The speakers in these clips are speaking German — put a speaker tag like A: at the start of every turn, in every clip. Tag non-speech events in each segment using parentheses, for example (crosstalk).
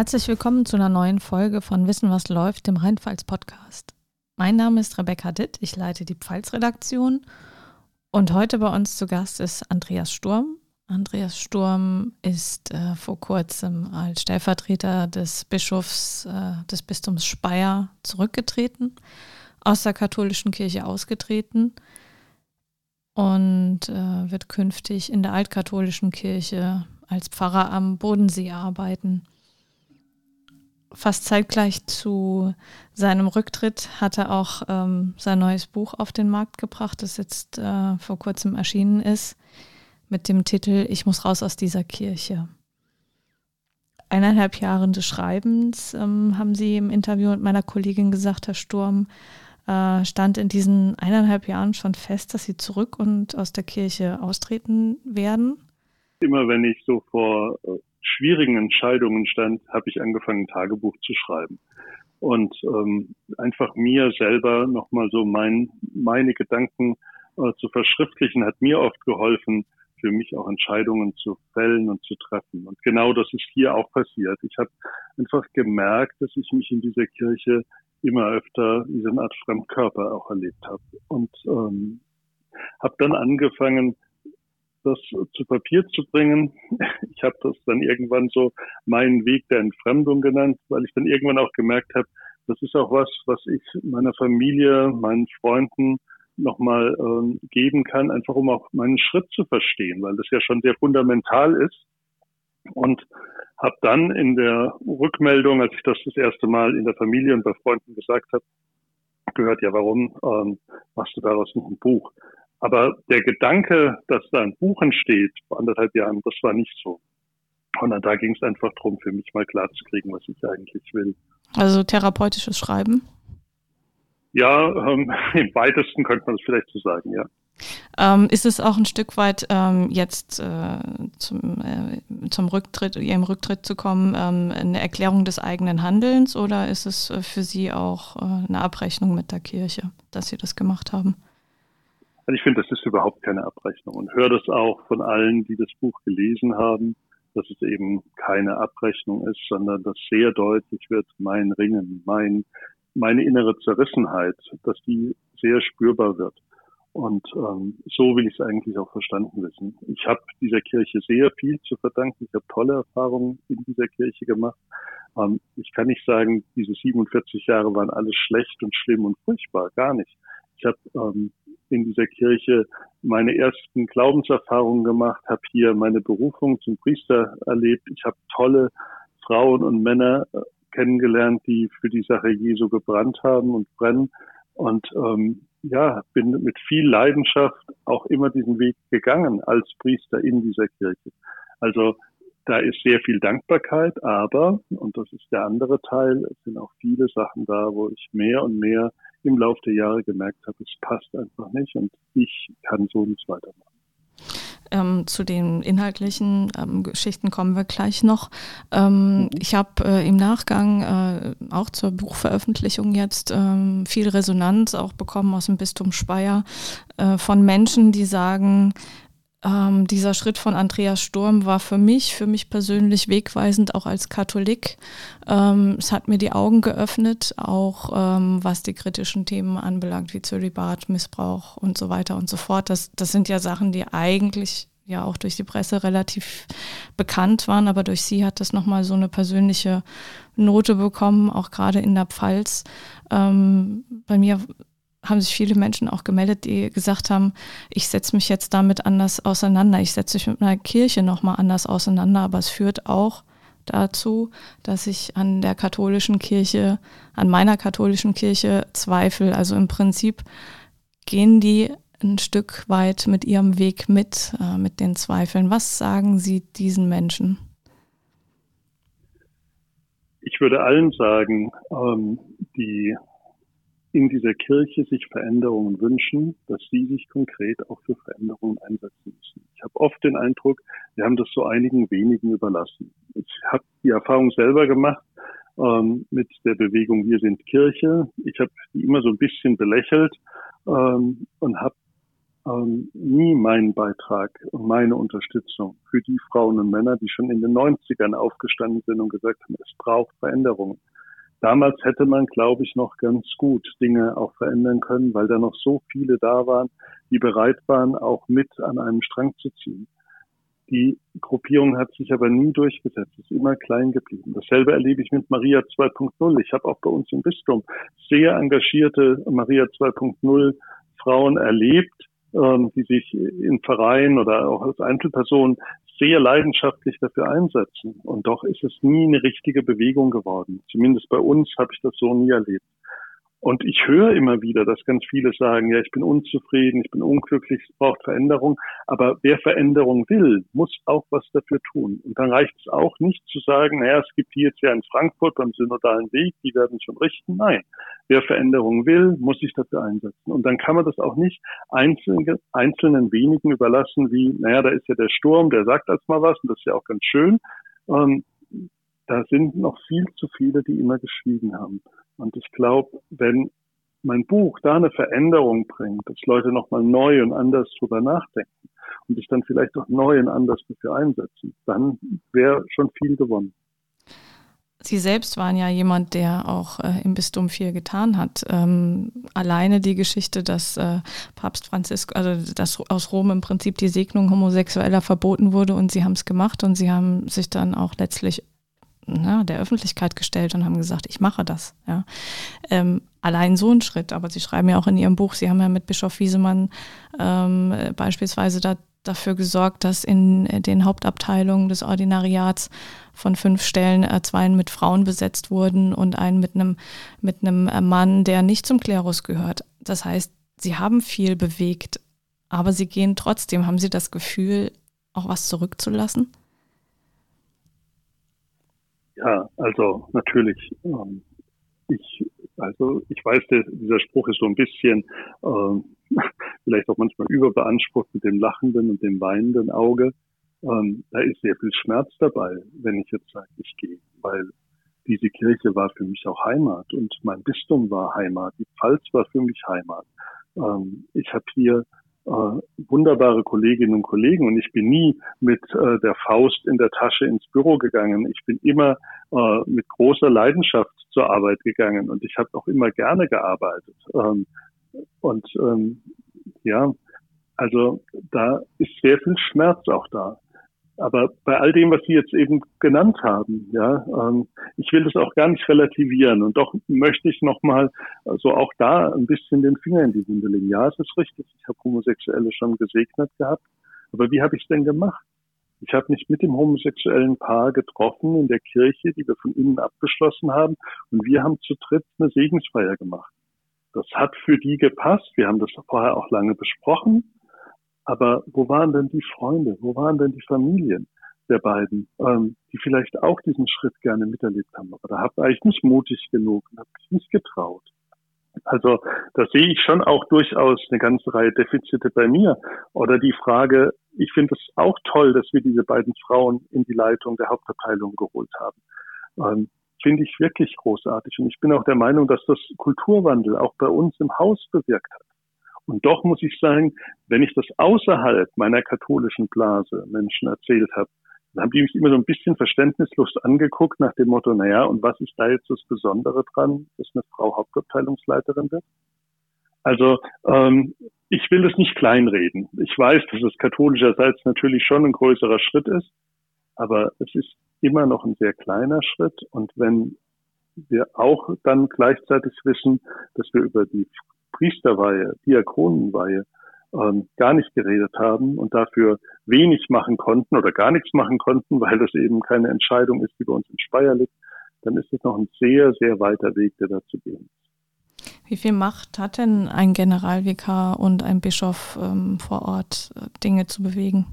A: Herzlich willkommen zu einer neuen Folge von Wissen, was läuft, dem Rheinpfalz-Podcast. Mein Name ist Rebecca Ditt, ich leite die Pfalz-Redaktion und heute bei uns zu Gast ist Andreas Sturm. Andreas Sturm ist äh, vor kurzem als Stellvertreter des Bischofs äh, des Bistums Speyer zurückgetreten, aus der katholischen Kirche ausgetreten und äh, wird künftig in der altkatholischen Kirche als Pfarrer am Bodensee arbeiten. Fast zeitgleich zu seinem Rücktritt hat er auch ähm, sein neues Buch auf den Markt gebracht, das jetzt äh, vor kurzem erschienen ist, mit dem Titel Ich muss raus aus dieser Kirche. Eineinhalb Jahre des Schreibens ähm, haben Sie im Interview mit meiner Kollegin gesagt, Herr Sturm, äh, stand in diesen eineinhalb Jahren schon fest, dass Sie zurück und aus der Kirche austreten werden?
B: Immer wenn ich so vor äh, schwierigen Entscheidungen stand, habe ich angefangen, ein Tagebuch zu schreiben. Und ähm, einfach mir selber nochmal so mein, meine Gedanken äh, zu verschriftlichen, hat mir oft geholfen, für mich auch Entscheidungen zu fällen und zu treffen. Und genau das ist hier auch passiert. Ich habe einfach gemerkt, dass ich mich in dieser Kirche immer öfter wie so eine Art Fremdkörper auch erlebt habe. Und ähm, habe dann angefangen, das zu Papier zu bringen. (laughs) Ich habe das dann irgendwann so meinen Weg der Entfremdung genannt, weil ich dann irgendwann auch gemerkt habe, das ist auch was, was ich meiner Familie, meinen Freunden nochmal ähm, geben kann, einfach um auch meinen Schritt zu verstehen, weil das ja schon sehr fundamental ist. Und habe dann in der Rückmeldung, als ich das das erste Mal in der Familie und bei Freunden gesagt habe, gehört, ja, warum ähm, machst du daraus nicht ein Buch? Aber der Gedanke, dass da ein Buch entsteht vor anderthalb Jahren, das war nicht so. Und da ging es einfach darum, für mich mal klarzukriegen, was ich eigentlich will.
A: Also therapeutisches Schreiben?
B: Ja, ähm, (laughs) im weitesten könnte man das vielleicht so sagen, ja.
A: Ähm, ist es auch ein Stück weit ähm, jetzt äh, zum, äh, zum Rücktritt, Ihrem Rücktritt zu kommen, ähm, eine Erklärung des eigenen Handelns oder ist es äh, für Sie auch äh, eine Abrechnung mit der Kirche, dass Sie das gemacht haben?
B: Also ich finde, das ist überhaupt keine Abrechnung und höre das auch von allen, die das Buch gelesen haben, dass es eben keine Abrechnung ist, sondern dass sehr deutlich wird, mein Ringen, mein, meine innere Zerrissenheit, dass die sehr spürbar wird. Und ähm, so will ich es eigentlich auch verstanden wissen. Ich habe dieser Kirche sehr viel zu verdanken. Ich habe tolle Erfahrungen in dieser Kirche gemacht. Ähm, ich kann nicht sagen, diese 47 Jahre waren alles schlecht und schlimm und furchtbar, gar nicht. Ich habe ähm, in dieser Kirche meine ersten Glaubenserfahrungen gemacht, habe hier meine Berufung zum Priester erlebt. Ich habe tolle Frauen und Männer äh, kennengelernt, die für die Sache Jesu gebrannt haben und brennen. Und ähm, ja, bin mit viel Leidenschaft auch immer diesen Weg gegangen als Priester in dieser Kirche. Also da ist sehr viel Dankbarkeit, aber, und das ist der andere Teil, es sind auch viele Sachen da, wo ich mehr und mehr im Laufe der Jahre gemerkt habe, es passt einfach nicht und ich kann so nicht weitermachen.
A: Ähm, zu den inhaltlichen ähm, Geschichten kommen wir gleich noch. Ähm, mhm. Ich habe äh, im Nachgang äh, auch zur Buchveröffentlichung jetzt ähm, viel Resonanz auch bekommen aus dem Bistum Speyer äh, von Menschen, die sagen, ähm, dieser Schritt von Andreas Sturm war für mich, für mich persönlich wegweisend, auch als Katholik. Ähm, es hat mir die Augen geöffnet, auch ähm, was die kritischen Themen anbelangt, wie Zölibat, Missbrauch und so weiter und so fort. Das, das sind ja Sachen, die eigentlich ja auch durch die Presse relativ bekannt waren, aber durch sie hat das nochmal so eine persönliche Note bekommen, auch gerade in der Pfalz. Ähm, bei mir haben sich viele Menschen auch gemeldet, die gesagt haben, ich setze mich jetzt damit anders auseinander, ich setze mich mit meiner Kirche nochmal anders auseinander, aber es führt auch dazu, dass ich an der katholischen Kirche, an meiner katholischen Kirche zweifle. Also im Prinzip gehen die ein Stück weit mit ihrem Weg mit, äh, mit den Zweifeln. Was sagen Sie diesen Menschen?
B: Ich würde allen sagen, ähm, die in dieser Kirche sich Veränderungen wünschen, dass sie sich konkret auch für Veränderungen einsetzen müssen. Ich habe oft den Eindruck, wir haben das so einigen wenigen überlassen. Ich habe die Erfahrung selber gemacht ähm, mit der Bewegung Wir sind Kirche. Ich habe die immer so ein bisschen belächelt ähm, und habe ähm, nie meinen Beitrag und meine Unterstützung für die Frauen und Männer, die schon in den 90ern aufgestanden sind und gesagt haben, es braucht Veränderungen. Damals hätte man, glaube ich, noch ganz gut Dinge auch verändern können, weil da noch so viele da waren, die bereit waren, auch mit an einem Strang zu ziehen. Die Gruppierung hat sich aber nie durchgesetzt, ist immer klein geblieben. Dasselbe erlebe ich mit Maria 2.0. Ich habe auch bei uns im Bistum sehr engagierte Maria 2.0 Frauen erlebt, ähm, die sich in Vereinen oder auch als Einzelpersonen sehr leidenschaftlich dafür einsetzen. Und doch ist es nie eine richtige Bewegung geworden. Zumindest bei uns habe ich das so nie erlebt. Und ich höre immer wieder, dass ganz viele sagen, ja, ich bin unzufrieden, ich bin unglücklich, es braucht Veränderung. Aber wer Veränderung will, muss auch was dafür tun. Und dann reicht es auch nicht zu sagen, naja, es gibt die jetzt ja in Frankfurt beim synodalen Weg, die werden schon richten. Nein, wer Veränderung will, muss sich dafür einsetzen. Und dann kann man das auch nicht einzelnen, einzelnen wenigen überlassen, wie, naja, da ist ja der Sturm, der sagt als mal was, und das ist ja auch ganz schön. Ähm, da sind noch viel zu viele, die immer geschwiegen haben. Und ich glaube, wenn mein Buch da eine Veränderung bringt, dass Leute nochmal neu und anders drüber nachdenken und sich dann vielleicht auch neu und anders dafür einsetzen, dann wäre schon viel gewonnen.
A: Sie selbst waren ja jemand, der auch äh, im Bistum viel getan hat. Ähm, alleine die Geschichte, dass äh, Papst Franziskus, also dass aus Rom im Prinzip die Segnung Homosexueller verboten wurde und sie haben es gemacht und sie haben sich dann auch letztlich na, der Öffentlichkeit gestellt und haben gesagt, ich mache das. Ja. Ähm, allein so ein Schritt, aber Sie schreiben ja auch in Ihrem Buch, Sie haben ja mit Bischof Wiesemann ähm, beispielsweise da, dafür gesorgt, dass in den Hauptabteilungen des Ordinariats von fünf Stellen äh, zwei mit Frauen besetzt wurden und einen mit einem mit einem Mann, der nicht zum Klerus gehört. Das heißt, Sie haben viel bewegt, aber Sie gehen trotzdem. Haben Sie das Gefühl, auch was zurückzulassen?
B: Ja, also natürlich. Ähm, ich, also ich weiß, der, dieser Spruch ist so ein bisschen ähm, (laughs) vielleicht auch manchmal überbeansprucht mit dem lachenden und dem weinenden Auge. Ähm, da ist sehr viel Schmerz dabei, wenn ich jetzt sage, ich gehe, weil diese Kirche war für mich auch Heimat und mein Bistum war Heimat, die Pfalz war für mich Heimat. Ähm, ich habe hier wunderbare Kolleginnen und Kollegen und ich bin nie mit äh, der Faust in der Tasche ins Büro gegangen. Ich bin immer äh, mit großer Leidenschaft zur Arbeit gegangen und ich habe auch immer gerne gearbeitet. Ähm, und ähm, ja, also da ist sehr viel Schmerz auch da. Aber bei all dem, was Sie jetzt eben genannt haben, ja, ähm, ich will das auch gar nicht relativieren. Und doch möchte ich nochmal so also auch da ein bisschen den Finger in die Wunde legen. Ja, es ist richtig, ich habe Homosexuelle schon gesegnet gehabt. Aber wie habe ich es denn gemacht? Ich habe mich mit dem homosexuellen Paar getroffen in der Kirche, die wir von innen abgeschlossen haben. Und wir haben zu dritt eine Segensfeier gemacht. Das hat für die gepasst. Wir haben das vorher auch lange besprochen. Aber wo waren denn die Freunde? Wo waren denn die Familien der beiden, ähm, die vielleicht auch diesen Schritt gerne miterlebt haben? Aber da habe ich nicht mutig genug habe mich nicht getraut. Also da sehe ich schon auch durchaus eine ganze Reihe Defizite bei mir. Oder die Frage, ich finde es auch toll, dass wir diese beiden Frauen in die Leitung der Hauptabteilung geholt haben. Ähm, finde ich wirklich großartig. Und ich bin auch der Meinung, dass das Kulturwandel auch bei uns im Haus bewirkt hat. Und doch muss ich sagen, wenn ich das außerhalb meiner katholischen Blase Menschen erzählt habe, dann haben die mich immer so ein bisschen verständnislos angeguckt nach dem Motto, naja, und was ist da jetzt das Besondere dran, dass eine Frau Hauptabteilungsleiterin wird? Also ähm, ich will das nicht kleinreden. Ich weiß, dass es katholischerseits natürlich schon ein größerer Schritt ist, aber es ist immer noch ein sehr kleiner Schritt. Und wenn wir auch dann gleichzeitig wissen, dass wir über die Priesterweihe, Diakonenweihe ähm, gar nicht geredet haben und dafür wenig machen konnten oder gar nichts machen konnten, weil das eben keine Entscheidung ist, die bei uns im Speyer liegt, dann ist es noch ein sehr, sehr weiter Weg, der dazu gehen
A: Wie viel Macht hat denn ein Generalvikar und ein Bischof ähm, vor Ort, äh, Dinge zu bewegen?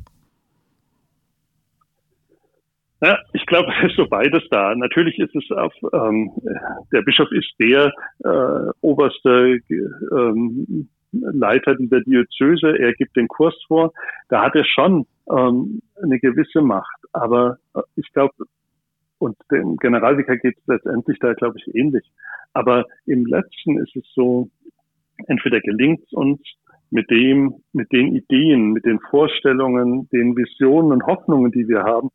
B: Ja, ich glaube, es (laughs) ist so beides da. Natürlich ist es auf, ähm, der Bischof ist der äh, oberste ähm, Leiter dieser Diözese. Er gibt den Kurs vor. Da hat er schon ähm, eine gewisse Macht. Aber äh, ich glaube, und dem Generalvikar geht es letztendlich da, glaube ich, ähnlich. Aber im Letzten ist es so, entweder gelingt es uns, mit dem, mit den Ideen, mit den Vorstellungen, den Visionen und Hoffnungen, die wir haben,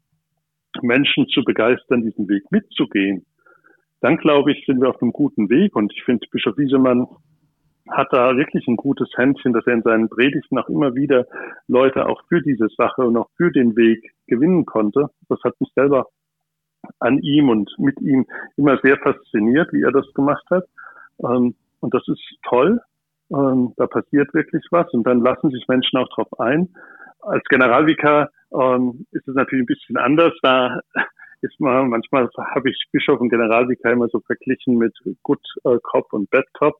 B: Menschen zu begeistern, diesen Weg mitzugehen, dann glaube ich, sind wir auf einem guten Weg. Und ich finde, Bischof Wiesemann hat da wirklich ein gutes Händchen, dass er in seinen Predigten auch immer wieder Leute auch für diese Sache und auch für den Weg gewinnen konnte. Das hat mich selber an ihm und mit ihm immer sehr fasziniert, wie er das gemacht hat. Ähm, und das ist toll. Ähm, da passiert wirklich was und dann lassen sich Menschen auch drauf ein. Als Generalvikar ähm, ist es natürlich ein bisschen anders. Da ist man, manchmal habe ich Bischof und Generalvikar immer so verglichen mit Good Cop und Bad Cop.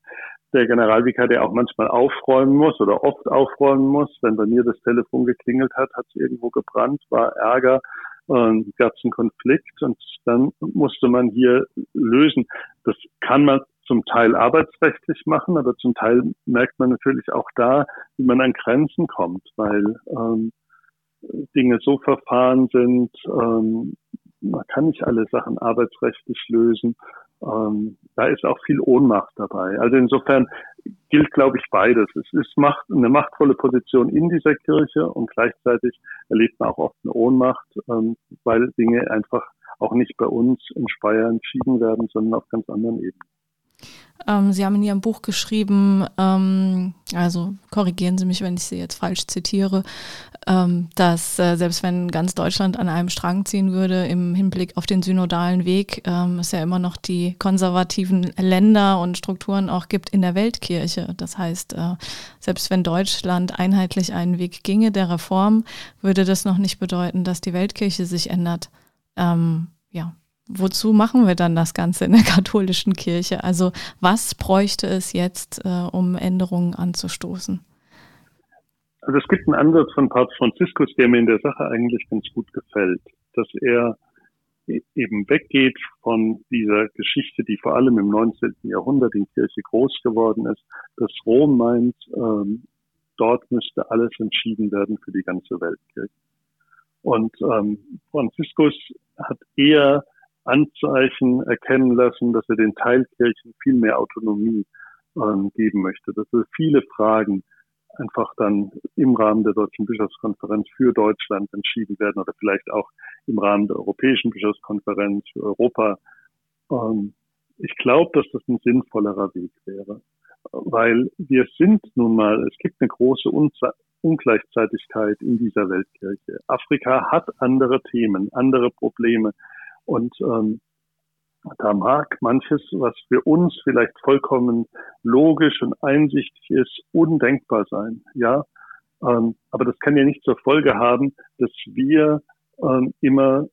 B: Der Generalvikar, der auch manchmal aufräumen muss oder oft aufräumen muss. Wenn bei mir das Telefon geklingelt hat, hat es irgendwo gebrannt, war Ärger, äh, gab es einen Konflikt und dann musste man hier lösen. Das kann man zum Teil arbeitsrechtlich machen, aber zum Teil merkt man natürlich auch da, wie man an Grenzen kommt, weil ähm, Dinge so verfahren sind, ähm, man kann nicht alle Sachen arbeitsrechtlich lösen. Ähm, da ist auch viel Ohnmacht dabei. Also insofern gilt, glaube ich, beides. Es ist Macht, eine machtvolle Position in dieser Kirche und gleichzeitig erlebt man auch oft eine Ohnmacht, ähm, weil Dinge einfach auch nicht bei uns in Speyer entschieden werden, sondern auf ganz anderen Ebenen.
A: Ähm, Sie haben in Ihrem Buch geschrieben, ähm, also korrigieren Sie mich, wenn ich Sie jetzt falsch zitiere, ähm, dass äh, selbst wenn ganz Deutschland an einem Strang ziehen würde im Hinblick auf den synodalen Weg, ähm, es ja immer noch die konservativen Länder und Strukturen auch gibt in der Weltkirche. Das heißt, äh, selbst wenn Deutschland einheitlich einen Weg ginge der Reform, würde das noch nicht bedeuten, dass die Weltkirche sich ändert. Ähm, ja, wozu machen wir dann das Ganze in der (laughs) katholischen Kirche? Also was bräuchte es jetzt, äh, um Änderungen anzustoßen?
B: Also es gibt einen Ansatz von Papst Franziskus, der mir in der Sache eigentlich ganz gut gefällt, dass er e-, eben weggeht von dieser Geschichte, die vor allem im 19. Jahrhundert in Kirche groß geworden ist, dass Rom meint, ähm, dort müsste alles entschieden werden für die ganze Weltkirche. Und ähm, Franziskus hat eher Anzeichen erkennen lassen, dass er den Teilkirchen viel mehr Autonomie ähm, geben möchte, dass er viele Fragen einfach dann im Rahmen der Deutschen Bischofskonferenz für Deutschland entschieden werden oder vielleicht auch im Rahmen der Europäischen Bischofskonferenz für Europa. Ähm, ich glaube, dass das ein sinnvollerer Weg wäre, weil wir sind nun mal, es gibt eine große Unze Ungleichzeitigkeit in dieser Weltkirche. Afrika hat andere Themen, andere Probleme. Und ähm, da mag manches, was für uns vielleicht vollkommen logisch und einsichtig ist, undenkbar sein. Ja, ähm, aber das kann ja nicht zur Folge haben, dass wir ähm, immer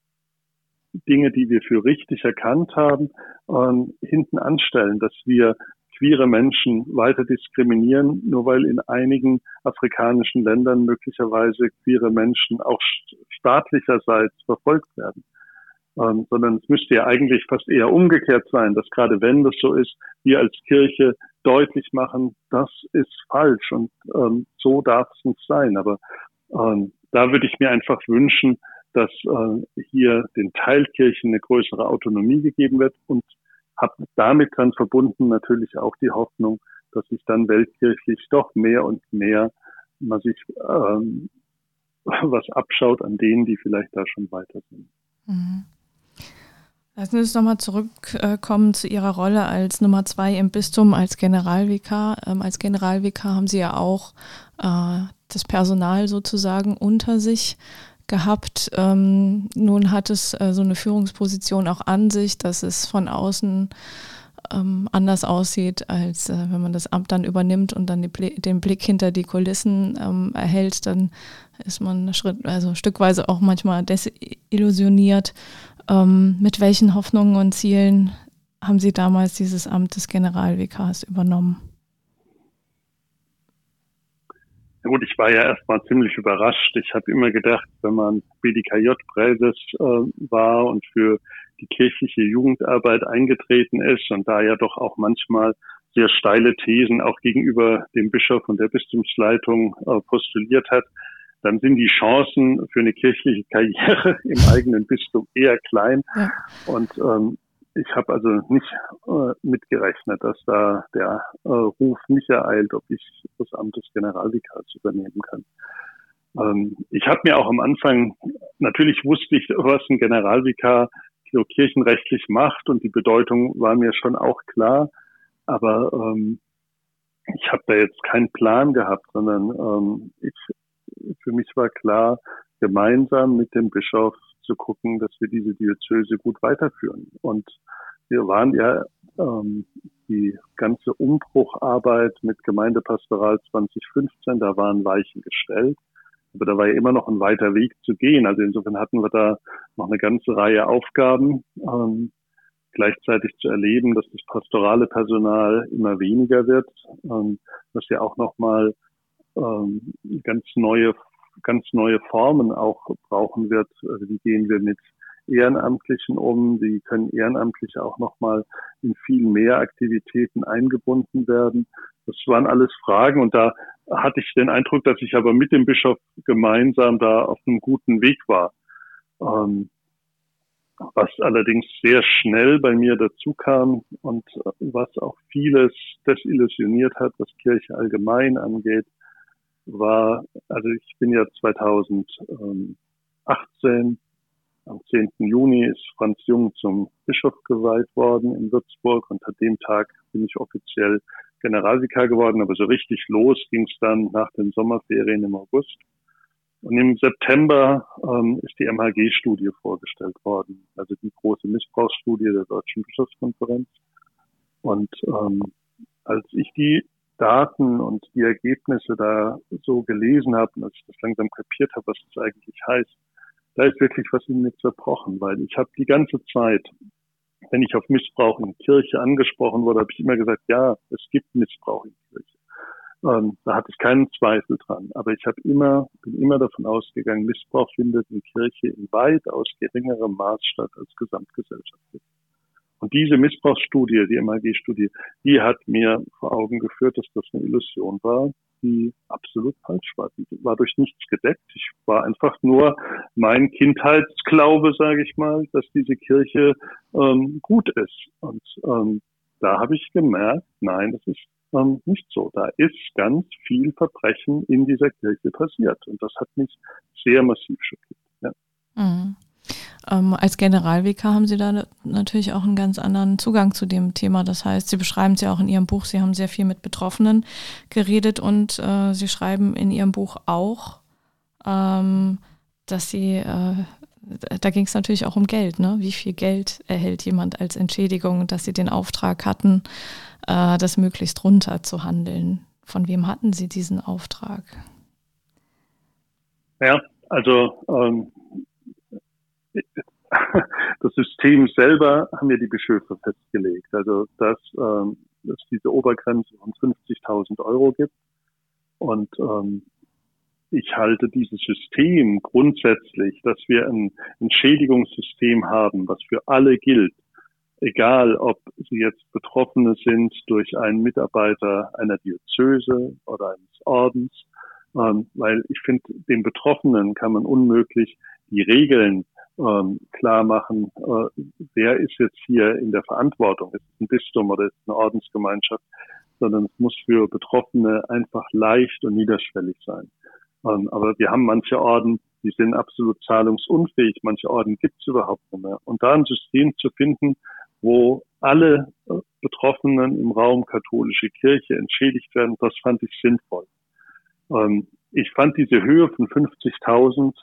B: Dinge, die wir für richtig erkannt haben, ähm, hinten anstellen, dass wir queere Menschen weiter diskriminieren, nur weil in einigen afrikanischen Ländern möglicherweise queere Menschen auch staatlicherseits verfolgt werden ähm, sondern es müsste ja eigentlich fast eher umgekehrt sein, dass gerade wenn das so ist, wir als Kirche deutlich machen, das ist falsch und ähm, so darf es nicht sein. Aber ähm, da würde ich mir einfach wünschen, dass äh, hier den Teilkirchen eine größere Autonomie gegeben wird und habe damit dann verbunden natürlich auch die Hoffnung, dass sich dann weltkirchlich doch mehr und mehr man sich ähm, was abschaut an denen, die vielleicht da schon weiter sind. Mhm.
A: Lassen Sie uns nochmal zurückkommen zu Ihrer Rolle als Nummer zwei im Bistum, als Generalvikar. Ähm, als Generalvikar haben Sie ja auch äh, das Personal sozusagen unter sich gehabt. Ähm, nun hat es äh, so eine Führungsposition auch an sich, dass es von außen ähm, anders aussieht, als äh, wenn man das Amt dann übernimmt und dann den Blick hinter die Kulissen erhält, dann ist man Schritt, also stückweise auch manchmal desillusioniert. Ähm, mit welchen Hoffnungen und Zielen haben Sie damals dieses Amt des Generalvikars übernommen?
B: Ja gut, ich war ja erstmal ziemlich überrascht. Ich habe immer gedacht, wenn man BDKJ-Präses äh, war und für die kirchliche Jugendarbeit eingetreten ist und da ja doch auch manchmal sehr steile Thesen auch gegenüber dem Bischof und der Bistumsleitung äh, postuliert hat, dann sind die Chancen für eine kirchliche Karriere (laughs) im eigenen Bistum eher klein. Ja. Und ähm, ich habe also nicht äh, mitgerechnet, dass da der äh, Ruf mich ereilt, ob ich das Amt des Generalvikars übernehmen kann. Ähm, ich habe mir auch am Anfang, natürlich wusste ich, was ein Generalvikar so kirchenrechtlich macht und die Bedeutung war mir schon auch klar, aber ähm, ich habe da jetzt keinen Plan gehabt, sondern ähm, ich, für mich war klar, gemeinsam mit dem Bischof zu gucken, dass wir diese Diözese gut weiterführen. Und wir waren ja ähm, die ganze Umbrucharbeit mit Gemeindepastoral 2015, da waren Weichen gestellt. Aber da war ja immer noch ein weiter Weg zu gehen. Also insofern hatten wir da noch eine ganze Reihe Aufgaben. Ähm, gleichzeitig zu erleben, dass das pastorale Personal immer weniger wird, ähm, dass ja auch nochmal ähm, ganz neue ganz neue Formen auch brauchen wird. Also wie gehen wir mit Ehrenamtlichen um? Wie können Ehrenamtliche auch nochmal in viel mehr Aktivitäten eingebunden werden? Das waren alles Fragen und da hatte ich den Eindruck, dass ich aber mit dem Bischof gemeinsam da auf einem guten Weg war. Ähm, was allerdings sehr schnell bei mir dazu kam und was auch vieles desillusioniert hat, was Kirche allgemein angeht, war, also ich bin ja 2018, am 10. Juni ist Franz Jung zum Bischof geweiht worden in Würzburg und an dem Tag bin ich offiziell Generalvikar geworden, aber so richtig los ging es dann nach den Sommerferien im August. Und im September ähm, ist die MHG-Studie vorgestellt worden, also die große Missbrauchsstudie der Deutschen Bischofskonferenz. Und ähm, als ich die Daten und die Ergebnisse da so gelesen habe und als ich das langsam kapiert habe, was das eigentlich heißt, da ist wirklich was in mir zerbrochen, weil ich habe die ganze Zeit, wenn ich auf Missbrauch in Kirche angesprochen wurde, habe ich immer gesagt, ja, es gibt Missbrauch in Kirche. Ähm, da hatte ich keinen Zweifel dran. Aber ich habe immer, bin immer davon ausgegangen, Missbrauch findet in Kirche in weitaus geringerem Maß statt als gesamtgesellschaftlich. Und diese Missbrauchsstudie, die MAG-Studie, die hat mir vor Augen geführt, dass das eine Illusion war, die absolut falsch war. Die war durch nichts gedeckt. Ich war einfach nur mein Kindheitsglaube, sage ich mal, dass diese Kirche ähm, gut ist. Und ähm, da habe ich gemerkt, nein, das ist ähm, nicht so. Da ist ganz viel Verbrechen in dieser Kirche passiert. Und das hat mich sehr massiv schockiert. Ja.
A: Mhm. Ähm, als Generalvikar haben Sie da natürlich auch einen ganz anderen Zugang zu dem Thema. Das heißt, Sie beschreiben es ja auch in Ihrem Buch, Sie haben sehr viel mit Betroffenen geredet und äh, Sie schreiben in Ihrem Buch auch, ähm, dass Sie, äh, da ging es natürlich auch um Geld, ne? Wie viel Geld erhält jemand als Entschädigung, dass Sie den Auftrag hatten, äh, das möglichst runter zu handeln. Von wem hatten Sie diesen Auftrag?
B: Ja, also ähm, (laughs) das System selber haben ja die Bischöfe festgelegt. Also dass, ähm, es diese Obergrenze von 50.000 Euro gibt. Und ähm, ich halte dieses System grundsätzlich, dass wir ein Entschädigungssystem haben, was für alle gilt, egal ob sie jetzt Betroffene sind durch einen Mitarbeiter einer Diözese oder eines Ordens, ähm, weil ich finde, den Betroffenen kann man unmöglich die Regeln ähm, klar machen, äh, wer ist jetzt hier in der Verantwortung, ist es ein Bistum oder ist es eine Ordensgemeinschaft, sondern es muss für Betroffene einfach leicht und niederschwellig sein. Ähm, aber wir haben manche Orden, die sind absolut zahlungsunfähig, manche Orden gibt es überhaupt nicht mehr. Und da ein System zu finden, wo alle äh, Betroffenen im Raum katholische Kirche entschädigt werden, das fand ich sinnvoll. Ähm, ich fand diese Höhe von 50.000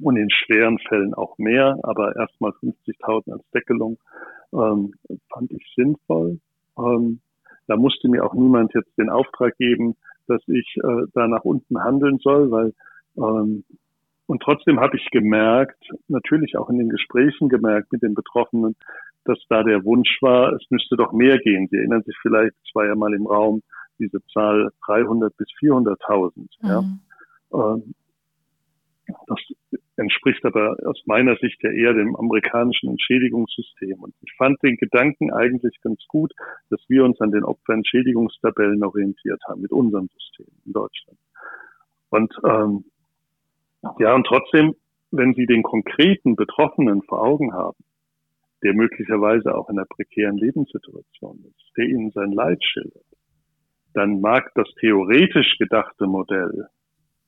B: und in schweren Fällen auch mehr, aber erstmal 50.000 als Deckelung ähm, fand ich sinnvoll. Ähm, da musste mir auch niemand jetzt den Auftrag geben, dass ich äh, da nach unten handeln soll, weil ähm, und trotzdem habe ich gemerkt, natürlich auch in den Gesprächen gemerkt mit den Betroffenen, dass da der Wunsch war, es müsste doch mehr gehen. Sie erinnern sich vielleicht, es war ja mal im Raum diese Zahl 300 bis 400.000. Mhm. Ja. Ähm, das entspricht aber aus meiner Sicht ja eher dem amerikanischen Entschädigungssystem. Und ich fand den Gedanken eigentlich ganz gut, dass wir uns an den Opferentschädigungstabellen orientiert haben mit unserem System in Deutschland. Und ähm, ja, und trotzdem, wenn Sie den konkreten Betroffenen vor Augen haben, der möglicherweise auch in einer prekären Lebenssituation ist, der ihnen sein Leid schildert, dann mag das theoretisch gedachte Modell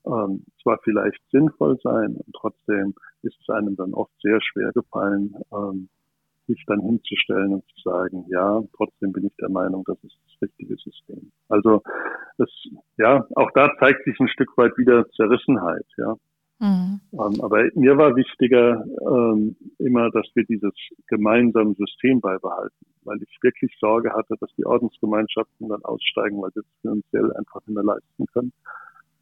B: ähm, zwar vielleicht sinnvoll sein und trotzdem ist es einem dann oft sehr schwer gefallen, ähm, sich dann hinzustellen und zu sagen, ja, trotzdem bin ich der Meinung, das ist das richtige System. Also es, ja, auch da zeigt sich ein Stück weit wieder Zerrissenheit, ja. Mhm. Ähm, aber mir war wichtiger ähm, immer, dass wir dieses gemeinsame System beibehalten, weil ich wirklich Sorge hatte, dass die Ordensgemeinschaften dann aussteigen, weil sie es finanziell einfach nicht mehr leisten können.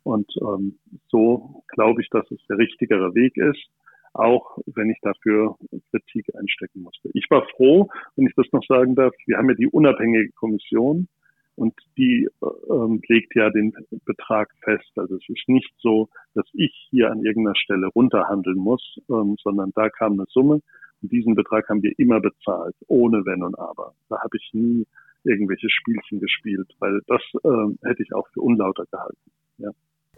B: Und ähm, so glaube ich, dass es der richtigere Weg ist auch wenn ich dafür Kritik einstecken musste. Ich war froh, wenn ich das noch sagen darf, wir haben ja die unabhängige Kommission und die ähm, legt ja den Betrag fest. Also es ist nicht so, dass ich hier an irgendeiner Stelle runterhandeln muss, ähm, sondern da kam eine Summe und diesen Betrag haben wir immer bezahlt, ohne Wenn und Aber. Da habe ich nie irgendwelche Spielchen gespielt, weil das ähm, hätte ich auch für unlauter gehalten. Ja.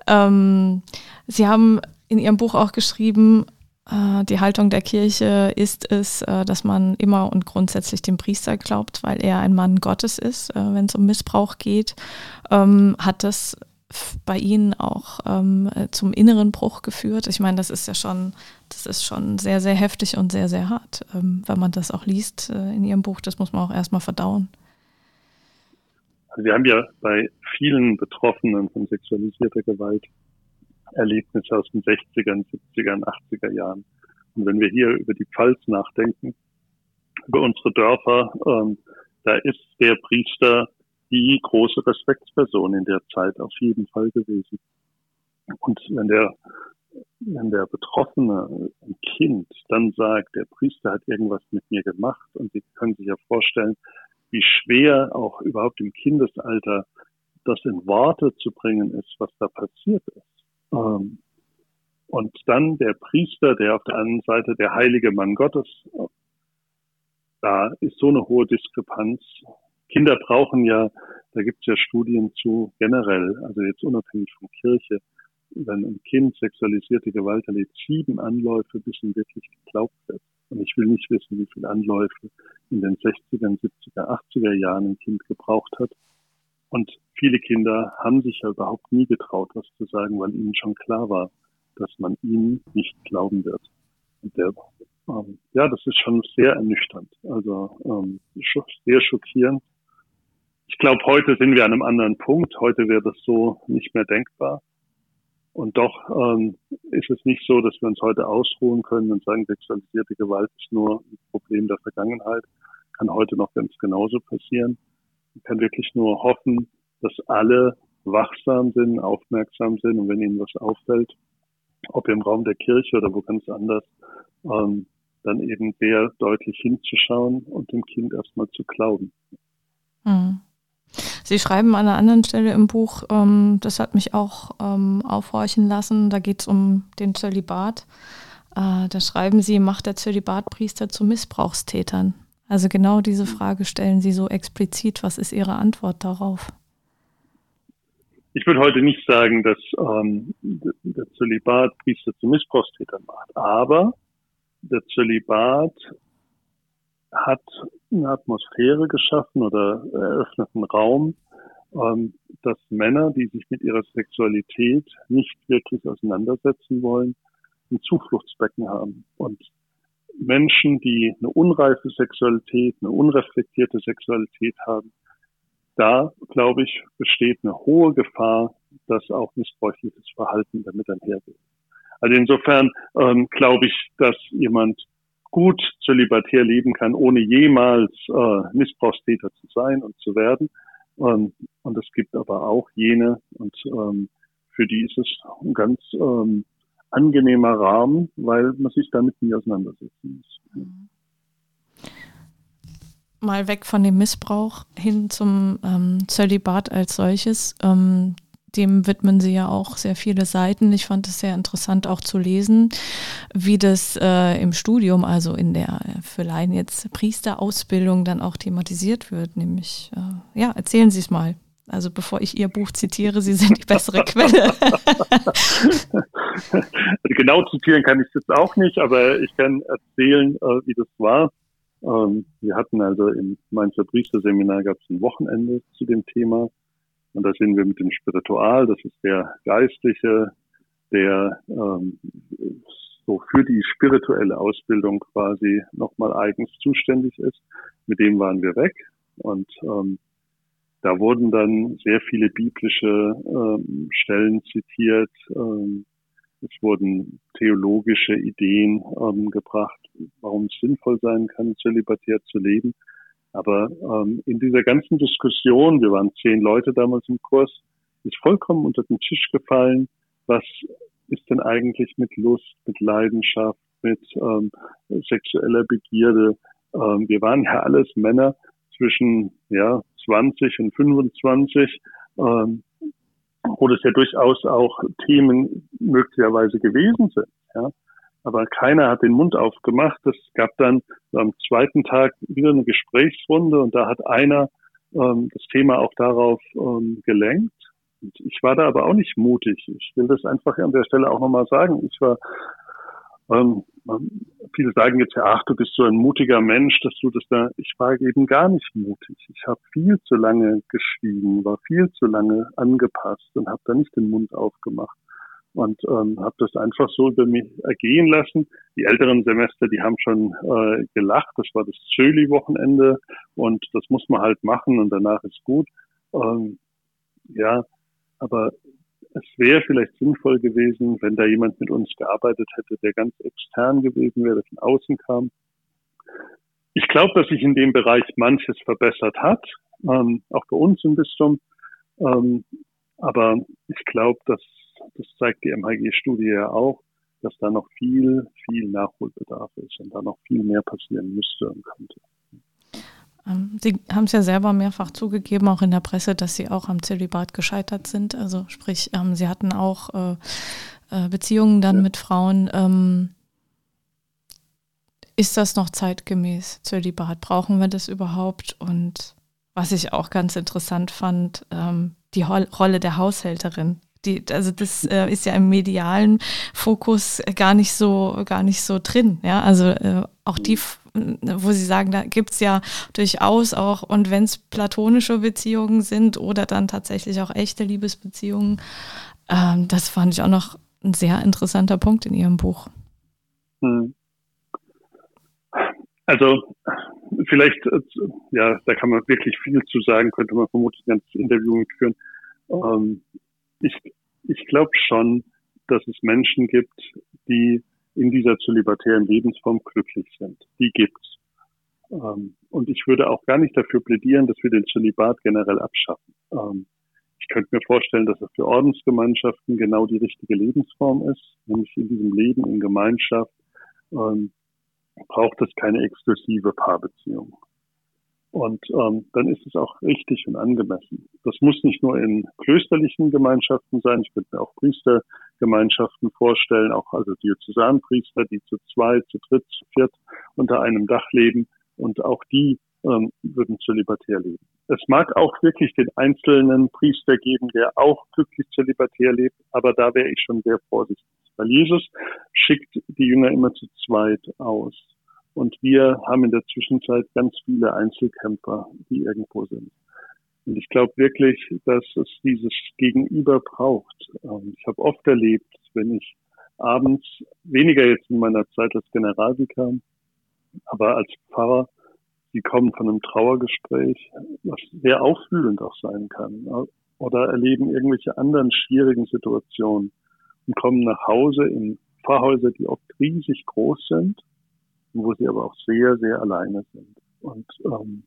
A: Ähm, Sie haben in Ihrem Buch auch geschrieben, äh, die Haltung der Kirche ist es, äh, dass man immer und grundsätzlich dem Priester glaubt, weil er ein Mann Gottes ist, äh, wenn es um Missbrauch geht. Ähm, hat das bei Ihnen auch ähm, zum inneren Bruch geführt? Ich meine, das ist ja schon, das ist schon sehr, sehr heftig und sehr, sehr hart, ähm, wenn man das auch liest in Ihrem Buch. Das muss man auch erstmal verdauen.
B: Also wir haben ja bei vielen Betroffenen von sexualisierter Gewalt Erlebnisse aus den 60ern, 70ern, 80er Jahren. Und wenn wir hier über die Pfalz nachdenken, über unsere Dörfer, ähm, da ist der Priester die große Respektsperson in der Zeit auf jeden Fall gewesen. Und wenn der, wenn der Betroffene, ein Kind, dann sagt, der Priester hat irgendwas mit mir gemacht und Sie können sich ja vorstellen, wie schwer auch überhaupt im Kindesalter das in Worte zu bringen ist, was da passiert ist. Ähm, und dann der Priester, der auf der anderen Seite der heilige Mann Gottes, da ist so eine hohe Diskrepanz. Kinder brauchen ja, da gibt es ja Studien zu generell, also jetzt unabhängig von Kirche, wenn ein Kind sexualisierte Gewalt erlebt, sieben Anläufe, bis ihm wirklich geglaubt wird. Und ich will nicht wissen, wie viele Anläufe in den 60er, 70er, 80er Jahren ein Kind gebraucht hat, und viele Kinder haben sich ja überhaupt nie getraut, was zu sagen, weil ihnen schon klar war, dass man ihnen nicht glauben wird. Der, ähm, ja, das ist schon sehr ernüchternd, also ähm, sehr schockierend. Ich glaube, heute sind wir an einem anderen Punkt. Heute wäre das so nicht mehr denkbar. Und doch ähm, ist es nicht so, dass wir uns heute ausruhen können und sagen, sexualisierte Gewalt ist nur ein Problem der Vergangenheit. Kann heute noch ganz genauso passieren. Ich kann wirklich nur hoffen, dass alle wachsam sind, aufmerksam sind und wenn ihnen was auffällt, ob im Raum der Kirche oder wo ganz anders, ähm, dann eben sehr deutlich hinzuschauen und dem Kind erstmal zu glauben.
A: Hm. Sie schreiben an einer anderen Stelle im Buch, ähm, das hat mich auch ähm, aufhorchen lassen, da geht es um den Zölibat. Äh, da schreiben Sie, macht der Zölibatpriester zu Missbrauchstätern. Also genau diese Frage stellen Sie so explizit. Was ist Ihre Antwort darauf?
B: Ich würde heute nicht sagen, dass ähm, der Zölibat Priester zu Missbrauchstätern macht, aber der Zölibat hat eine Atmosphäre geschaffen oder eröffnet einen Raum, ähm, dass Männer, die sich mit ihrer Sexualität nicht wirklich auseinandersetzen wollen, ein Zufluchtsbecken haben. Und Menschen, die eine unreife Sexualität, eine unreflektierte Sexualität haben, da, glaube ich, besteht eine hohe Gefahr, dass auch missbräuchliches Verhalten damit einhergeht. Also insofern ähm, glaube ich, dass jemand gut zölibatär leben kann, ohne jemals äh, Missbrauchstäter zu sein und zu werden. Ähm, und es gibt aber auch jene, und ähm, für die ist es ein ganz ähm, angenehmer Rahmen, weil man sich damit nie auseinandersetzen muss.
A: Mal weg von dem Missbrauch hin zum ähm, Zölibat als solches. Ähm, dem widmen Sie ja auch sehr viele Seiten. Ich fand es sehr interessant auch zu lesen, wie das äh, im Studium, also in der für Laien jetzt Priesterausbildung dann auch thematisiert wird. Nämlich, äh, ja, erzählen Sie es mal. Also bevor ich Ihr Buch zitiere, Sie sind die bessere (laughs) Quelle.
B: genau zitieren kann ich es jetzt auch nicht, aber ich kann erzählen, äh, wie das war. Ähm, wir hatten also im Mainzer Priesterseminar gab es ein Wochenende zu dem Thema. Und da sind wir mit dem Spiritual, das ist der Geistliche, der ähm, so für die spirituelle Ausbildung quasi nochmal eigens zuständig ist. Mit dem waren wir weg. Und ähm, da wurden dann sehr viele biblische ähm, Stellen zitiert. Ähm, es wurden theologische Ideen ähm, gebracht, warum es sinnvoll sein kann, zölibatär zu leben. Aber ähm, in dieser ganzen Diskussion, wir waren zehn Leute damals im Kurs, ist vollkommen unter den Tisch gefallen, was ist denn eigentlich mit Lust, mit Leidenschaft, mit ähm, sexueller Begierde. Ähm, wir waren ja alles Männer zwischen ja 20 und 25, ähm, wo das ja durchaus auch Themen möglicherweise gewesen sind. Ja. Aber keiner hat den Mund aufgemacht. Es gab dann am zweiten Tag wieder eine Gesprächsrunde und da hat einer ähm, das Thema auch darauf ähm, gelenkt. Und ich war da aber auch nicht mutig. Ich will das einfach an der Stelle auch nochmal sagen. Ich war ähm, viele sagen jetzt ach, du bist so ein mutiger Mensch, dass du das da. Ich war eben gar nicht mutig. Ich habe viel zu lange geschwiegen, war viel zu lange angepasst und habe da nicht den Mund aufgemacht und ähm, habe das einfach so über mich ergehen lassen. Die älteren Semester, die haben schon äh, gelacht. Das war das Zöli-Wochenende und das muss man halt machen und danach ist gut. Ähm, ja, aber es wäre vielleicht sinnvoll gewesen, wenn da jemand mit uns gearbeitet hätte, der ganz extern gewesen wäre, der von außen kam. Ich glaube, dass sich in dem Bereich manches verbessert hat, ähm, auch bei uns im Bistum. Ähm, aber ich glaube, dass das zeigt die MHG-Studie ja auch, dass da noch viel, viel Nachholbedarf ist und da noch viel mehr passieren müsste und könnte.
A: Ähm, Sie haben es ja selber mehrfach zugegeben, auch in der Presse, dass Sie auch am Zölibat gescheitert sind. Also sprich, ähm, Sie hatten auch äh, äh, Beziehungen dann ja. mit Frauen. Ähm, ist das noch zeitgemäß, Zölibat? Brauchen wir das überhaupt? Und was ich auch ganz interessant fand, die Rolle der Haushälterin. Die, also das äh, ist ja im medialen Fokus gar nicht so, gar nicht so drin. Ja, also äh, auch die wo Sie sagen, da gibt es ja durchaus auch, und wenn es platonische Beziehungen sind oder dann tatsächlich auch echte Liebesbeziehungen, ähm, das fand ich auch noch ein sehr interessanter Punkt in Ihrem Buch. Hm.
B: Also vielleicht, ja, da kann man wirklich viel zu sagen, könnte man vermutlich ein ganzes Interview mitführen. Ähm, ich ich glaube schon, dass es Menschen gibt, die in dieser zölibatären Lebensform glücklich sind. Die gibt's. Ähm, und ich würde auch gar nicht dafür plädieren, dass wir den Zölibat generell abschaffen. Ähm, ich könnte mir vorstellen, dass es für Ordensgemeinschaften genau die richtige Lebensform ist, nämlich in diesem Leben in Gemeinschaft ähm, braucht es keine exklusive Paarbeziehung. Und ähm, dann ist es auch richtig und angemessen. Das muss nicht nur in klösterlichen Gemeinschaften sein. Ich könnte mir auch Priestergemeinschaften vorstellen, auch also Diözesanpriester, die zu zweit, zu dritt, zu viert unter einem Dach leben. Und auch die ähm, würden zölibatär leben. Es mag auch wirklich den einzelnen Priester geben, der auch glücklich zölibatär lebt, aber da wäre ich schon sehr vorsichtig. Weil Jesus schickt die Jünger immer zu zweit aus. Und wir haben in der Zwischenzeit ganz viele Einzelkämpfer, die irgendwo sind. Und ich glaube wirklich, dass es dieses Gegenüber braucht. Ähm, ich habe oft erlebt, wenn ich abends, weniger jetzt in meiner Zeit als Generalvikar, aber als Pfarrer, die kommen von einem Trauergespräch, was sehr auffühlend auch sein kann, oder erleben irgendwelche anderen schwierigen Situationen und kommen nach Hause in Pfarrhäuser, die oft riesig groß sind wo sie aber auch sehr, sehr alleine sind. Und ähm,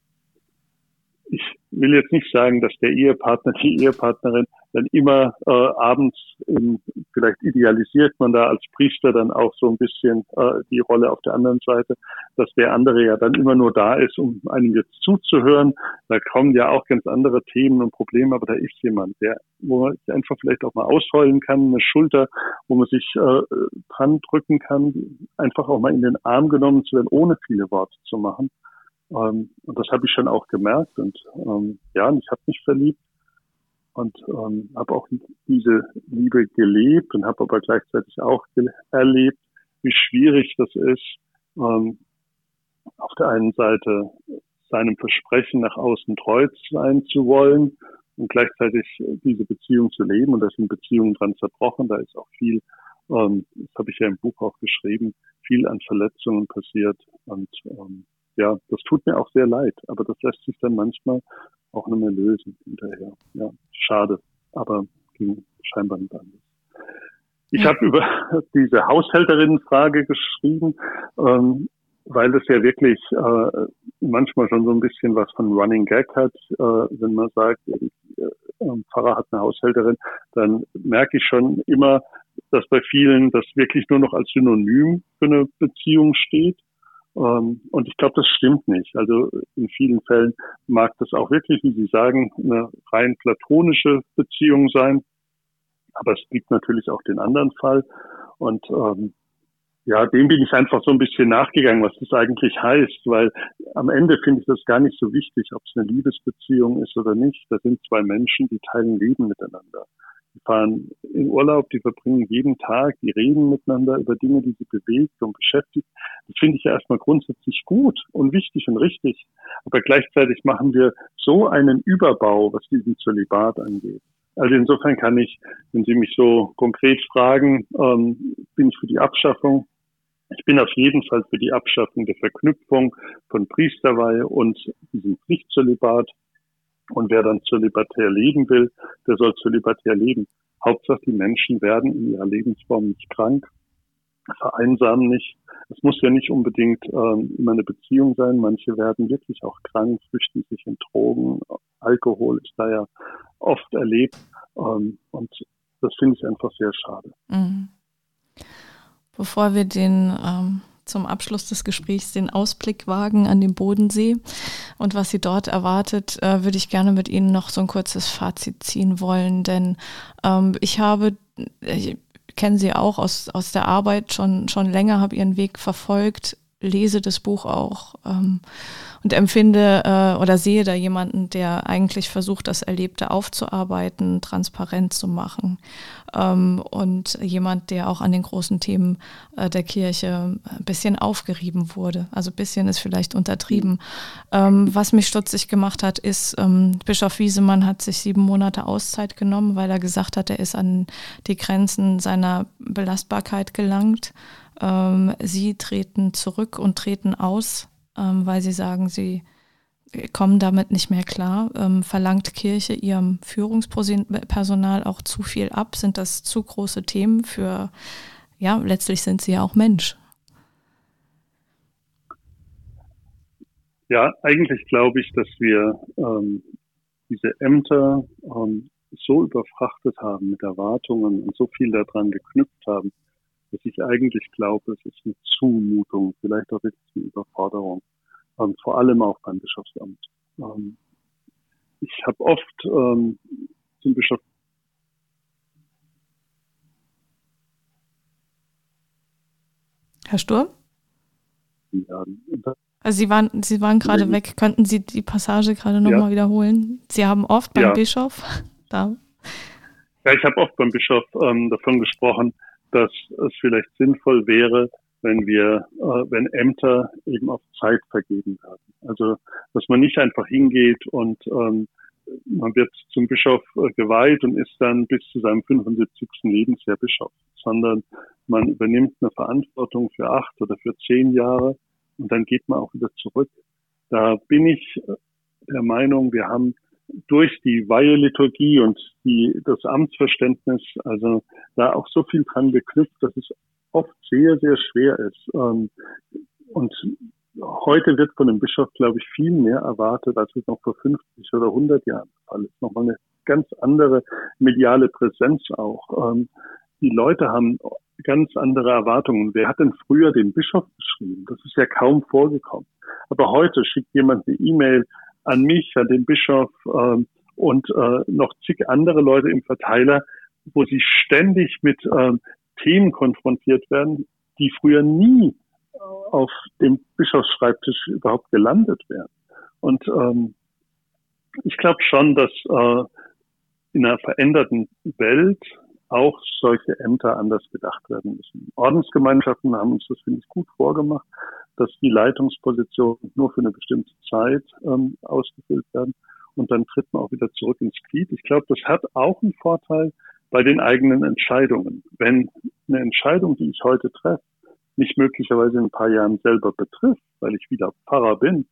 B: ich will jetzt nicht sagen, dass der Ehepartner, die Ehepartnerin dann immer äh, abends, in, vielleicht idealisiert man da als Priester dann auch so ein bisschen äh, die Rolle auf der anderen Seite, dass der andere ja dann immer nur da ist, um einem jetzt zuzuhören. Da kommen ja auch ganz andere Themen und Probleme, aber da ist jemand, der, wo man sich einfach vielleicht auch mal ausheulen kann, eine Schulter, wo man sich äh, dran drücken kann, einfach auch mal in den Arm genommen zu werden, ohne viele Worte zu machen. Ähm, und das habe ich schon auch gemerkt. Und ähm, ja, ich habe mich verliebt und ähm, habe auch diese Liebe gelebt und habe aber gleichzeitig auch erlebt, wie schwierig das ist, ähm, auf der einen Seite seinem Versprechen nach außen treu sein zu wollen und gleichzeitig diese Beziehung zu leben. Und da sind Beziehungen dran zerbrochen. Da ist auch viel, ähm, das habe ich ja im Buch auch geschrieben, viel an Verletzungen passiert. Und ähm, ja, das tut mir auch sehr leid. Aber das lässt sich dann manchmal auch nicht mehr lösen hinterher. Ja, schade. Aber ging scheinbar nicht anders. Ich habe über (laughs) diese Haushälterinnenfrage geschrieben. Ähm, weil das ja wirklich äh, manchmal schon so ein bisschen was von Running Gag hat, äh, wenn man sagt, äh, ein Pfarrer hat eine Haushälterin, dann merke ich schon immer, dass bei vielen das wirklich nur noch als Synonym für eine Beziehung steht. Ähm, und ich glaube, das stimmt nicht. Also in vielen Fällen mag das auch wirklich, wie Sie sagen, eine rein platonische Beziehung sein. Aber es gibt natürlich auch den anderen Fall. Und ähm, ja, dem bin ich einfach so ein bisschen nachgegangen, was das eigentlich heißt, weil am Ende finde ich das gar nicht so wichtig, ob es eine Liebesbeziehung ist oder nicht. Da sind zwei Menschen, die teilen Leben miteinander. Die fahren in Urlaub, die verbringen jeden Tag, die reden miteinander über Dinge, die sie bewegt und beschäftigt. Das finde ich ja erstmal grundsätzlich gut und wichtig und richtig. Aber gleichzeitig machen wir so einen Überbau, was diesen Zölibat angeht. Also insofern kann ich, wenn Sie mich so konkret fragen, ähm, bin ich für die Abschaffung ich bin auf jeden Fall für die Abschaffung der Verknüpfung von Priesterweihe und diesem Pflichtzölibat. Und wer dann zölibatär leben will, der soll zölibatär leben. Hauptsache, die Menschen werden in ihrer Lebensform nicht krank, vereinsamen nicht. Es muss ja nicht unbedingt ähm, immer eine Beziehung sein. Manche werden wirklich auch krank, flüchten sich in Drogen. Alkohol ist da ja oft erlebt. Ähm, und das finde ich einfach sehr schade. Mhm.
A: Bevor wir den ähm, zum Abschluss des Gesprächs den Ausblick wagen an den Bodensee und was Sie dort erwartet, äh, würde ich gerne mit Ihnen noch so ein kurzes Fazit ziehen wollen, denn ähm, ich habe, ich kenne Sie auch aus, aus der Arbeit schon, schon länger, habe Ihren Weg verfolgt, lese das Buch auch ähm, und empfinde äh, oder sehe da jemanden, der eigentlich versucht, das Erlebte aufzuarbeiten, transparent zu machen ähm, und jemand, der auch an den großen Themen äh, der Kirche ein bisschen aufgerieben wurde. Also ein bisschen ist vielleicht untertrieben. Ähm, was mich stutzig gemacht hat, ist, ähm, Bischof Wiesemann hat sich sieben Monate Auszeit genommen, weil er gesagt hat, er ist an die Grenzen seiner Belastbarkeit gelangt. Ähm, sie treten zurück und treten aus, ähm, weil sie sagen, sie kommen damit nicht mehr klar. Ähm, verlangt Kirche ihrem Führungspersonal auch zu viel ab? Sind das zu große Themen für, ja, letztlich sind sie ja auch Mensch.
B: Ja, eigentlich glaube ich, dass wir ähm, diese Ämter ähm, so überfrachtet haben mit Erwartungen und so viel daran geknüpft haben, dass ich eigentlich glaube, es ist eine Zumutung, vielleicht auch wirklich eine Überforderung, ähm, vor allem auch beim Bischofsamt. Ähm, ich habe oft ähm, zum Bischof
A: Herr Sturm? also Sie waren, Sie waren gerade weg. Könnten Sie die Passage gerade nochmal ja. wiederholen? Sie haben oft beim ja. Bischof (laughs) da.
B: Ja, ich habe oft beim Bischof ähm, davon gesprochen, dass es vielleicht sinnvoll wäre, wenn wir, äh, wenn Ämter eben auf Zeit vergeben werden. Also, dass man nicht einfach hingeht und ähm, man wird zum Bischof äh, geweiht und ist dann bis zu seinem 75. Lebensjahr Bischof, sondern man übernimmt eine Verantwortung für acht oder für zehn Jahre und dann geht man auch wieder zurück. Da bin ich der Meinung, wir haben durch die Weiheliturgie und die, das Amtsverständnis, also da auch so viel dran geknüpft, dass es oft sehr, sehr schwer ist. Ähm, und heute wird von dem Bischof, glaube ich, viel mehr erwartet, als es noch vor 50 oder 100 Jahren der Fall ist. Nochmal eine ganz andere mediale Präsenz auch. Ähm, die Leute haben ganz andere Erwartungen. Wer hat denn früher den Bischof geschrieben? Das ist ja kaum vorgekommen. Aber heute schickt jemand eine E-Mail an mich, an den Bischof ähm, und äh, noch zig andere Leute im Verteiler, wo sie ständig mit ähm, Themen konfrontiert werden, die früher nie auf dem Bischofsschreibtisch überhaupt gelandet wären. Und ähm, ich glaube schon, dass äh, in einer veränderten Welt auch solche Ämter anders gedacht werden müssen. Ordensgemeinschaften haben uns das, finde ich, gut vorgemacht. Dass die Leitungspositionen nur für eine bestimmte Zeit ähm, ausgefüllt werden und dann tritt man auch wieder zurück ins Glied. Ich glaube, das hat auch einen Vorteil bei den eigenen Entscheidungen. Wenn eine Entscheidung, die ich heute treffe, mich möglicherweise in ein paar Jahren selber betrifft, weil ich wieder Pfarrer bin,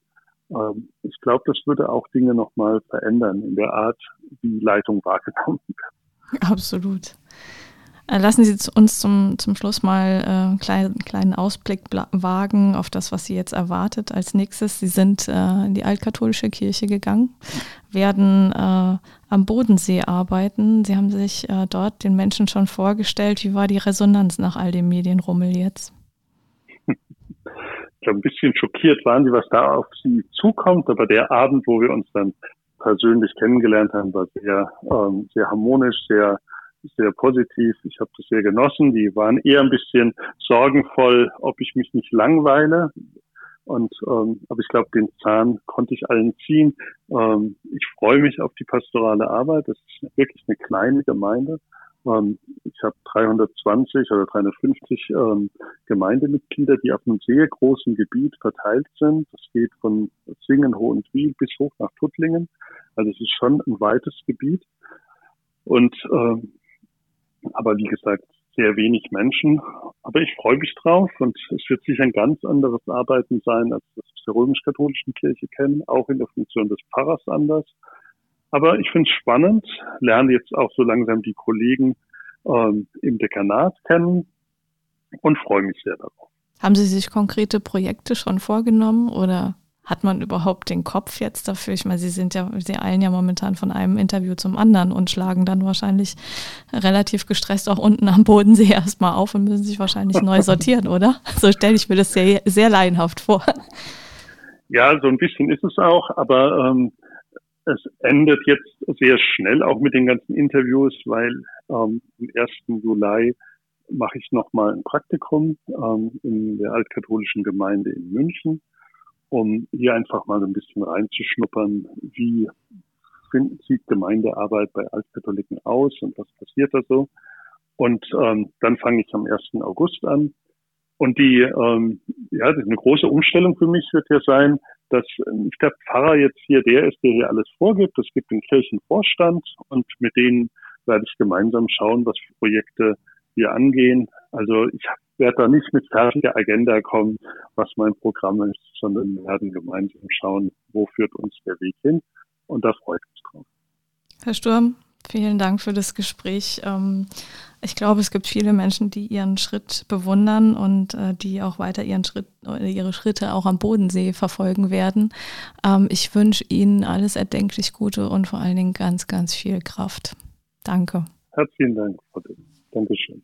B: ähm, ich glaube, das würde auch Dinge nochmal verändern in der Art, wie Leitung wahrgenommen wird.
A: Absolut. Äh, lassen Sie uns zum, zum Schluss mal äh, einen kleinen, kleinen Ausblick wagen auf das, was Sie jetzt erwartet als nächstes. Sie sind äh, in die altkatholische Kirche gegangen, werden äh, am Bodensee arbeiten. Sie haben sich äh, dort den Menschen schon vorgestellt. Wie war die Resonanz nach all dem Medienrummel jetzt?
B: Ich glaube, ein bisschen schockiert waren sie, was da auf sie zukommt. Aber der Abend, wo wir uns dann persönlich kennengelernt haben, war sehr, ähm, sehr harmonisch, sehr sehr positiv. Ich habe das sehr genossen. Die waren eher ein bisschen sorgenvoll, ob ich mich nicht langweile. Und ähm, aber ich glaube, den Zahn konnte ich allen ziehen. Ähm, ich freue mich auf die pastorale Arbeit. Das ist wirklich eine kleine Gemeinde. Ähm, ich habe 320 oder 350 ähm, Gemeindemitglieder, die auf einem sehr großen Gebiet verteilt sind. Das geht von Singen, Hohenwil bis hoch nach Tuttlingen. Also es ist schon ein weites Gebiet. Und ähm, aber wie gesagt, sehr wenig Menschen. Aber ich freue mich drauf und es wird sicher ein ganz anderes Arbeiten sein, als das wir der römisch-katholischen Kirche kennen, auch in der Funktion des Pfarrers anders. Aber ich finde es spannend, lerne jetzt auch so langsam die Kollegen ähm, im Dekanat kennen und freue mich sehr darauf.
A: Haben Sie sich konkrete Projekte schon vorgenommen oder hat man überhaupt den Kopf jetzt dafür? Ich meine, Sie sind ja, Sie eilen ja momentan von einem Interview zum anderen und schlagen dann wahrscheinlich relativ gestresst auch unten am Bodensee erstmal auf und müssen sich wahrscheinlich neu (laughs) sortieren, oder? So stelle ich mir das sehr, sehr laienhaft vor.
B: Ja, so ein bisschen ist es auch, aber ähm, es endet jetzt sehr schnell auch mit den ganzen Interviews, weil ähm, am 1. Juli mache ich nochmal ein Praktikum ähm, in der altkatholischen Gemeinde in München um hier einfach mal ein bisschen reinzuschnuppern, wie sieht Gemeindearbeit bei Altkatholiken aus und was passiert da so. Und ähm, dann fange ich am 1. August an. Und die, ähm, ja, eine große Umstellung für mich wird ja sein, dass nicht der Pfarrer jetzt hier der ist, der hier alles vorgibt. Es gibt einen Kirchenvorstand und mit denen werde ich gemeinsam schauen, was für Projekte wir angehen. Also ich werde da nicht mit fertiger Agenda kommen, was mein Programm ist, sondern wir werden gemeinsam schauen, wo führt uns der Weg hin. Und da freue ich mich drauf.
A: Herr Sturm, vielen Dank für das Gespräch. Ähm, ich glaube, es gibt viele Menschen, die ihren Schritt bewundern und äh, die auch weiter ihren Schritt, ihre Schritte auch am Bodensee verfolgen werden. Ähm, ich wünsche Ihnen alles erdenklich Gute und vor allen Dingen ganz, ganz viel Kraft. Danke.
B: Herzlichen Dank, Frau Dankeschön.